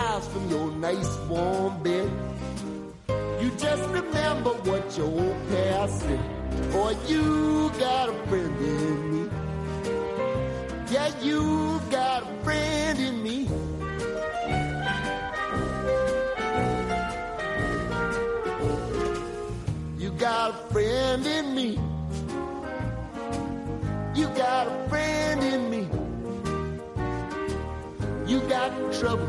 miles from your nice warm bed. You just remember what your old past said. Boy, you got a friend in me. Yeah, you got a friend in me. You got a friend in me. You got a friend in me. You got trouble,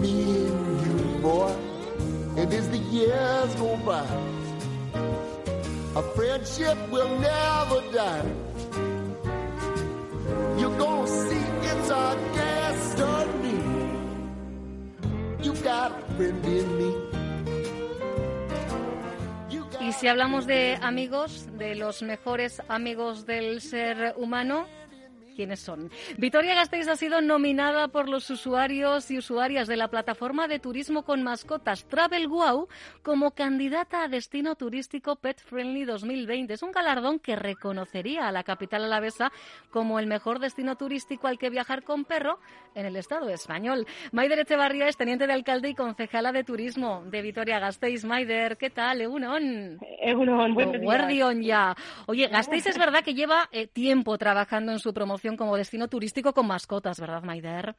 me and you. And as the years go by, our friendship will never die. You're it's got a friend in me. Y si hablamos de amigos, de los mejores amigos del ser humano, ¿quiénes son? Victoria Gasteiz ha sido nominada por los usuarios y usuarias de la plataforma de turismo con mascotas Travel Wow como candidata a destino turístico Pet Friendly 2020. Es un galardón que reconocería a la capital alavesa como el mejor destino turístico al que viajar con perro en el Estado español. Maider Echevarría es teniente de alcalde y concejala de turismo de Vitoria Gasteiz. Maider, ¿qué tal? Egunon. Egunon, días. Guardión ya. Oye, Gasteiz es verdad que lleva eh, tiempo trabajando en su promoción como destino turístico con mascotas, ¿verdad, Maider?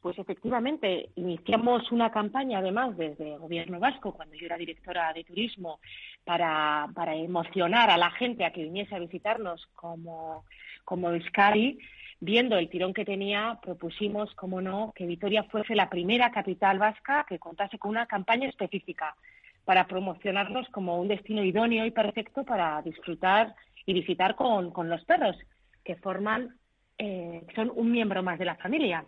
Pues efectivamente, iniciamos una campaña además desde el Gobierno Vasco, cuando yo era directora de turismo, para, para emocionar a la gente a que viniese a visitarnos como, como Euskadi. Viendo el tirón que tenía, propusimos, como no, que Vitoria fuese la primera capital vasca que contase con una campaña específica para promocionarnos como un destino idóneo y perfecto para disfrutar y visitar con, con los perros, que forman, eh, son un miembro más de la familia.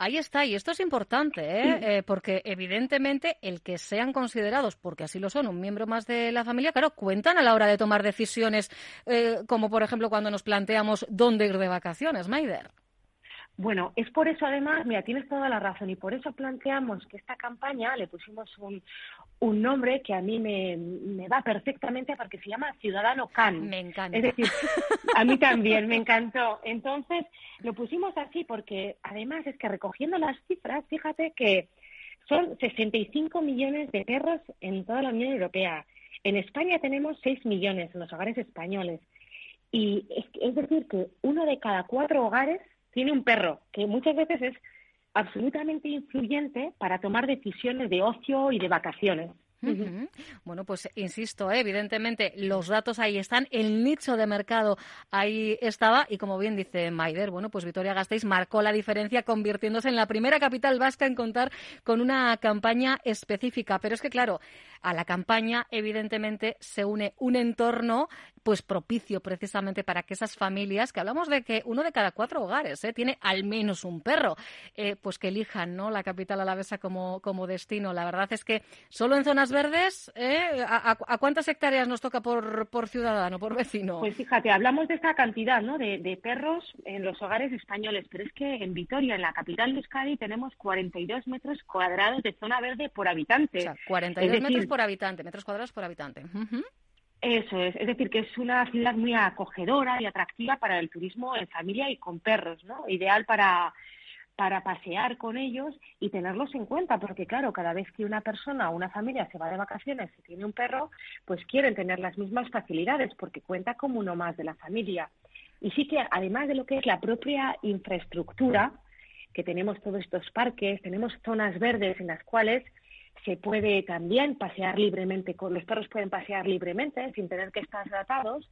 Ahí está, y esto es importante, ¿eh? Eh, porque evidentemente el que sean considerados, porque así lo son, un miembro más de la familia, claro, cuentan a la hora de tomar decisiones, eh, como por ejemplo cuando nos planteamos dónde ir de vacaciones, Maider. Bueno, es por eso además, mira, tienes toda la razón, y por eso planteamos que esta campaña le pusimos un, un nombre que a mí me, me va perfectamente porque se llama Ciudadano Can. Me encanta. Es decir, a mí también me encantó. Entonces, lo pusimos así porque además es que recogiendo las cifras, fíjate que son 65 millones de perros en toda la Unión Europea. En España tenemos 6 millones en los hogares españoles. Y es, es decir, que uno de cada cuatro hogares tiene un perro, que muchas veces es absolutamente influyente para tomar decisiones de ocio y de vacaciones. Bueno, pues insisto, ¿eh? evidentemente los datos ahí están, el nicho de mercado ahí estaba y como bien dice Maider, bueno, pues Vitoria Gasteiz marcó la diferencia convirtiéndose en la primera capital vasca en contar con una campaña específica. Pero es que claro, a la campaña evidentemente se une un entorno pues propicio precisamente para que esas familias, que hablamos de que uno de cada cuatro hogares ¿eh? tiene al menos un perro, eh, pues que elijan ¿no? la capital alavesa como, como destino. La verdad es que solo en zonas verdes, ¿eh? ¿A, a, a cuántas hectáreas nos toca por, por ciudadano, por vecino? Pues fíjate, hablamos de esta cantidad ¿no? de, de perros en los hogares españoles, pero es que en Vitoria, en la capital de Euskadi, tenemos 42 metros cuadrados de zona verde por habitante. O sea, 42 Es decir, metros por habitante, metros cuadrados por habitante. Eso es, es decir, que es una ciudad muy acogedora y atractiva para el turismo en familia y con perros, ¿no? Ideal para, para pasear con ellos y tenerlos en cuenta, porque claro, cada vez que una persona o una familia se va de vacaciones y tiene un perro, pues quieren tener las mismas facilidades porque cuenta como uno más de la familia. Y sí que además de lo que es la propia infraestructura, que tenemos todos estos parques, tenemos zonas verdes en las cuales se puede también pasear libremente, con los perros pueden pasear libremente sin tener que estar tratados,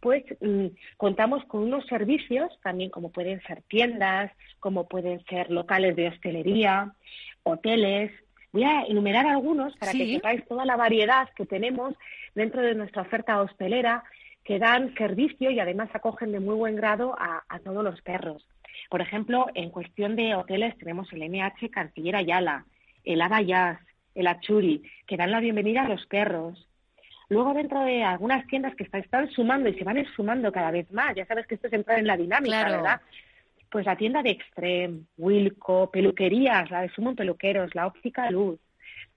pues mm, contamos con unos servicios también como pueden ser tiendas, como pueden ser locales de hostelería, hoteles. Voy a enumerar algunos para que sepáis toda la variedad que tenemos dentro de nuestra oferta hostelera que dan servicio y además acogen de muy buen grado a, todos los perros. Por ejemplo, en cuestión de hoteles tenemos el NH Canciller Ayala, el Jazz, el Achuri, que dan la bienvenida a los perros. Luego dentro de algunas tiendas que están, sumando y se van sumando cada vez más, ya sabes que esto es entrar en la dinámica, ¿verdad? Pues la tienda de Extreme, Wilco, peluquerías, la de Sumon Peluqueros, la óptica Luz,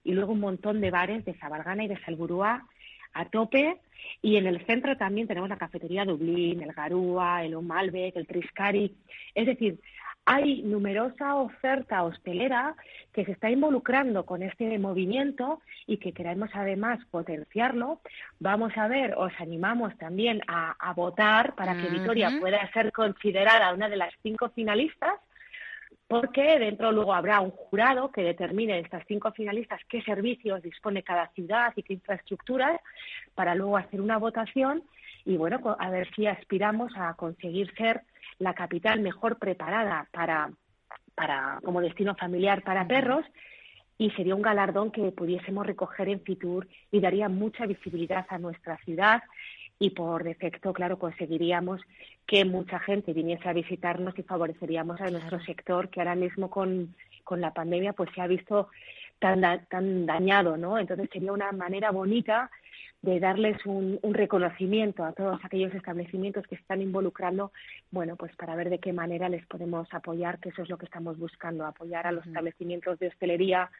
y luego un montón de bares de Sabalgana y de Salburúa a tope. Y en el centro también tenemos la cafetería Dublín, el Garúa, el Omalbec, el Triscari. Es decir, hay numerosa oferta hostelera que se está involucrando con este movimiento y que queremos además potenciarlo. Vamos a ver, os animamos también a, votar para que Vitoria pueda ser considerada una de las cinco finalistas porque dentro luego habrá un jurado que determine estas cinco finalistas qué servicios dispone cada ciudad y qué infraestructuras para luego hacer una votación y bueno, a ver si aspiramos a conseguir ser la capital mejor preparada para, para como destino familiar para perros y sería un galardón que pudiésemos recoger en Fitur y daría mucha visibilidad a nuestra ciudad y por defecto, claro, conseguiríamos que mucha gente viniese a visitarnos y favoreceríamos a nuestro sector que ahora mismo con, con la pandemia pues se ha visto tan, tan dañado, ¿no? Entonces sería una manera bonita de darles un, un, reconocimiento a todos aquellos establecimientos que se están involucrando, bueno, pues para ver de qué manera les podemos apoyar, que eso es lo que estamos buscando, apoyar a los establecimientos de hostelería,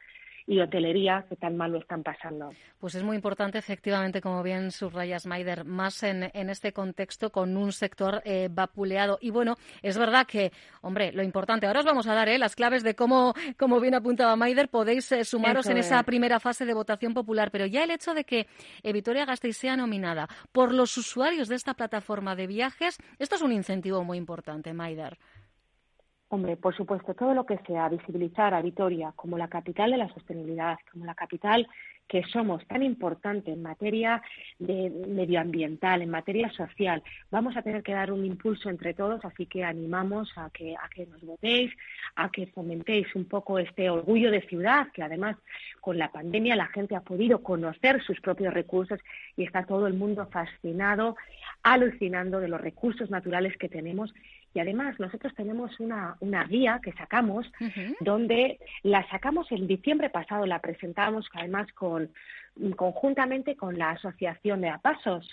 y hotelería que tan mal lo están pasando. Pues es muy importante, efectivamente, como bien subrayas, Maider, más en, en este contexto con un sector eh, vapuleado. Y bueno, es verdad que, hombre, lo importante, ahora os vamos a dar eh, las claves de cómo, como bien apuntaba Maider, podéis eh, sumaros en esa primera fase de votación popular, pero ya el hecho de que Vitoria Gasteiz sea nominada por los usuarios de esta plataforma de viajes, esto es un incentivo muy importante, Maider. Hombre, por supuesto, todo lo que sea visibilizar a Vitoria como la capital de la sostenibilidad, como la capital que somos tan importante en materia de medioambiental, en materia social, vamos a tener que dar un impulso entre todos, así que animamos a que, a que nos votéis, a que fomentéis un poco este orgullo de ciudad, que además con la pandemia la gente ha podido conocer sus propios recursos y está todo el mundo fascinado, alucinando de los recursos naturales que tenemos y además nosotros tenemos una, una guía que sacamos, donde la sacamos en diciembre pasado, la presentamos además con, conjuntamente con la Asociación de Apasos.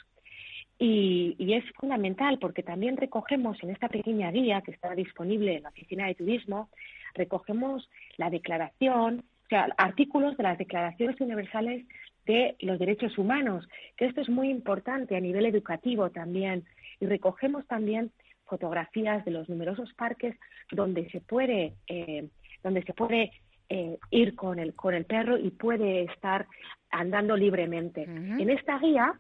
Y, y, es fundamental porque también recogemos en esta pequeña guía que está disponible en la Oficina de Turismo, recogemos la declaración, o sea, artículos de las declaraciones universales de los derechos humanos, que esto es muy importante a nivel educativo también. Y recogemos también fotografías de los numerosos parques donde se puede, eh, donde se puede eh, ir con el, con el perro y puede estar andando libremente. En esta guía,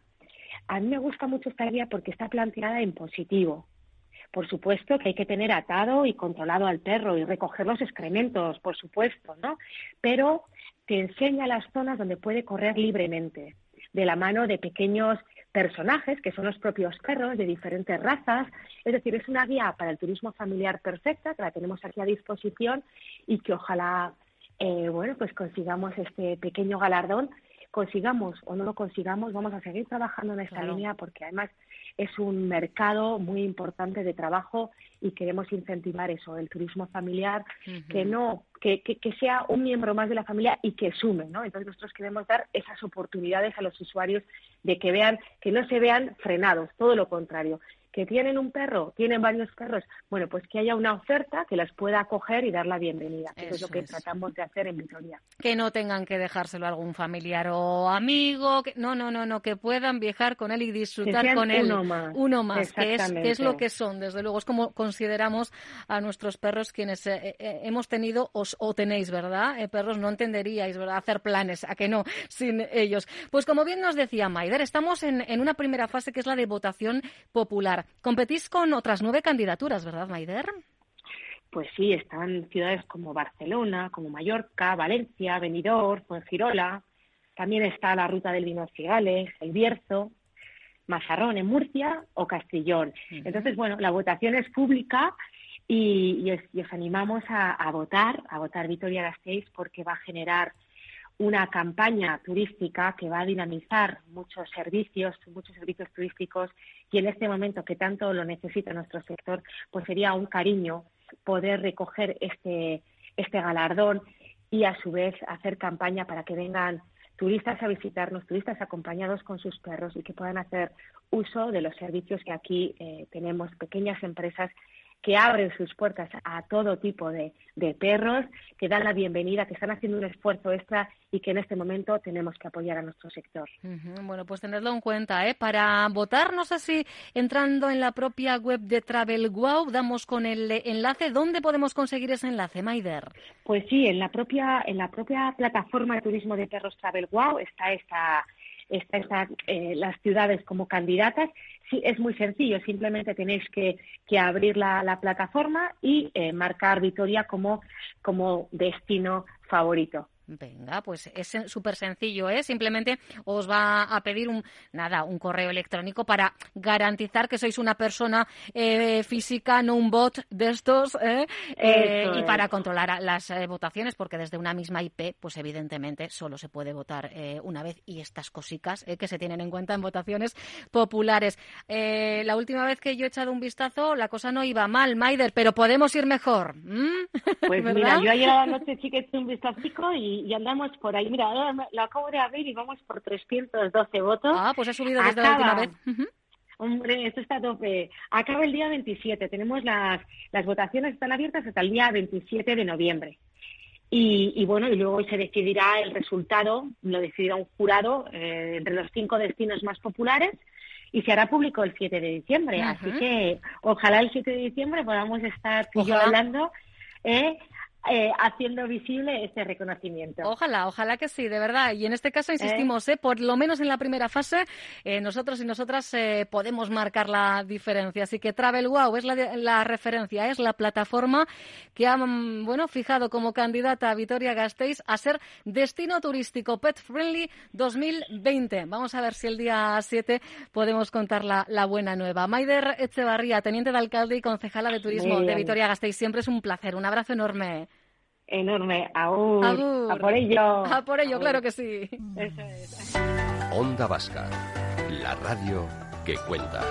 a mí me gusta mucho esta guía porque está planteada en positivo. Por supuesto que hay que tener atado y controlado al perro y recoger los excrementos, por supuesto, ¿no? Pero te enseña las zonas donde puede correr libremente, de la mano de pequeños personajes, que son los propios perros de diferentes razas. Es decir, es una guía para el turismo familiar perfecta, que la tenemos aquí a disposición y que ojalá, eh, bueno, pues consigamos este pequeño galardón. Consigamos o no lo consigamos, vamos a seguir trabajando en esta línea porque además es un mercado muy importante de trabajo y queremos incentivar eso, el turismo familiar, que no, que, que, que, sea un miembro más de la familia y que sume, ¿no? Entonces nosotros queremos dar esas oportunidades a los usuarios de que vean, que no se vean frenados, todo lo contrario, que tienen un perro, tienen varios perros, bueno, pues que haya una oferta que las pueda acoger y dar la bienvenida. Eso, es lo que tratamos de hacer en Vitoria. Que no tengan que dejárselo a algún familiar o amigo, que, no, no, no, no, que puedan viajar con él y disfrutar con él. Uno más. Uno más, que es, que es, lo que son, desde luego. Es como consideramos a nuestros perros quienes eh, eh, hemos tenido os, o tenéis, ¿verdad? Eh, perros no entenderíais, ¿verdad? Hacer planes, a que no, sin ellos. Pues como bien nos decía Maider, estamos en, en una primera fase que es la de votación popular. Competís con otras nueve candidaturas, ¿verdad, Maider? Pues sí, están ciudades como Barcelona, como Mallorca, Valencia, Benidorm, Fuengirola. También está la ruta del vino Cigales, El Bierzo, Mazarrón en Murcia o Castellón. Entonces, bueno, la votación es pública y, os, animamos a, votar, a votar Vitoria Gasteiz porque va a generar una campaña turística que va a dinamizar muchos servicios, muchos servicios turísticos y en este momento que tanto lo necesita nuestro sector, pues sería un cariño poder recoger este, este galardón y a su vez hacer campaña para que vengan turistas a visitarnos, turistas acompañados con sus perros y que puedan hacer uso de los servicios que aquí eh, tenemos, pequeñas empresas que abren sus puertas a todo tipo de, perros, que dan la bienvenida, que están haciendo un esfuerzo extra y que en este momento tenemos que apoyar a nuestro sector. Bueno, pues tenerlo en cuenta. ¿eh? Para votar, no sé si entrando en la propia web de Travel Wow, damos con el enlace. ¿Dónde podemos conseguir ese enlace, Maider? Pues sí, en la propia, en la propia plataforma de turismo de perros Travel Wow está esta están eh, las ciudades como candidatas. Sí, es muy sencillo, simplemente tenéis que, abrir la, plataforma y eh, marcar Vitoria como, como destino favorito. Venga, pues es súper sencillo, ¿eh? Simplemente os va a pedir un, nada, un correo electrónico para garantizar que sois una persona eh, física, no un bot de estos, ¿eh? eh y para controlar las votaciones, porque desde una misma IP, pues evidentemente solo se puede votar una vez y estas cositas que se tienen en cuenta en votaciones populares. la última vez que yo he echado un vistazo, la cosa no iba mal, Maider, pero podemos ir mejor. Pues mira, yo ayer a la noche sí que he hecho un vistazo y y, andamos por ahí. Mira, ahora lo acabo de abrir y vamos por 312 votos. Ah, pues ha subido desde la última vez. Hombre, esto está a tope. Acaba el día 27. Tenemos las, las votaciones están abiertas hasta el día 27 de noviembre. Y, bueno, y luego se decidirá el resultado, lo decidirá un jurado eh, entre los cinco destinos más populares y se hará público el 7 de diciembre. Así que ojalá el 7 de diciembre podamos estar tú hablando eh, eh, haciendo visible este reconocimiento. Ojalá, ojalá que sí, de verdad. Y en este caso insistimos, ¿Eh? por lo menos en la primera fase, eh, nosotros y nosotras podemos marcar la diferencia. Así que Travel Wow es la, referencia, es la plataforma que ha mm, bueno, fijado como candidata a Vitoria Gasteiz a ser destino turístico Pet Friendly 2020. Vamos a ver si el día 7 podemos contar la, buena nueva. Maider Echevarría, teniente de alcalde y concejala de turismo de Vitoria Gasteiz, siempre es un placer. Un abrazo enorme enorme. Aún. A por ello. A por ello, claro que sí. Eso es. Onda Vasca, la radio que cuenta.